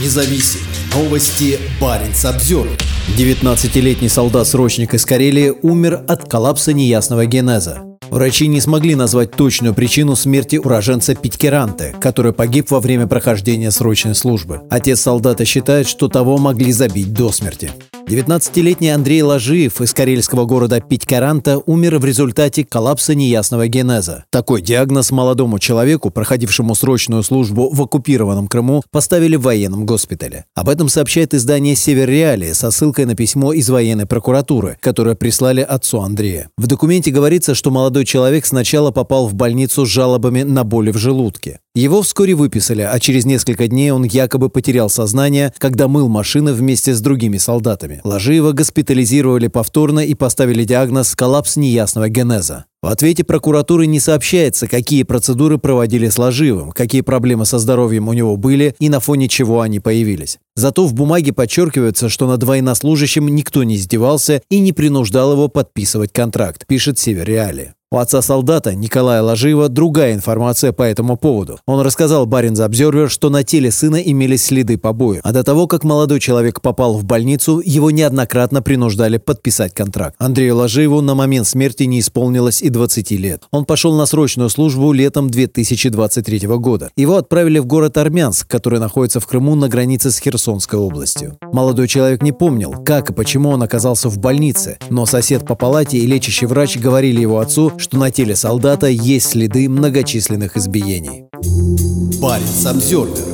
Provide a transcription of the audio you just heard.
независим. Новости Баренц обзор. 19-летний солдат-срочник из Карелии умер от коллапса неясного генеза. Врачи не смогли назвать точную причину смерти уроженца Питкеранте, который погиб во время прохождения срочной службы. Отец солдата считает, что того могли забить до смерти. 19-летний Андрей Ложиев из карельского города Питькаранта умер в результате коллапса неясного генеза. Такой диагноз молодому человеку, проходившему срочную службу в оккупированном Крыму, поставили в военном госпитале. Об этом сообщает издание «Север Реалии» со ссылкой на письмо из военной прокуратуры, которое прислали отцу Андрея. В документе говорится, что молодой человек сначала попал в больницу с жалобами на боли в желудке. Его вскоре выписали, а через несколько дней он якобы потерял сознание, когда мыл машины вместе с другими солдатами. Ложиева госпитализировали повторно и поставили диагноз «коллапс неясного генеза». В ответе прокуратуры не сообщается, какие процедуры проводили с Ложивым, какие проблемы со здоровьем у него были и на фоне чего они появились. Зато в бумаге подчеркивается, что над военнослужащим никто не издевался и не принуждал его подписывать контракт, пишет Север Реали. У отца солдата Николая Ложиева другая информация по этому поводу. Он рассказал Баринс Обзервер, что на теле сына имелись следы побоев, а до того, как молодой человек попал в больницу, его неоднократно принуждали подписать контракт. Андрею Ложиеву на момент смерти не исполнилось и 20 лет. Он пошел на срочную службу летом 2023 года. Его отправили в город Армянск, который находится в Крыму на границе с Херсонской областью. Молодой человек не помнил, как и почему он оказался в больнице, но сосед по палате и лечащий врач говорили его отцу, что на теле солдата есть следы многочисленных избиений. Баренц Обзервер.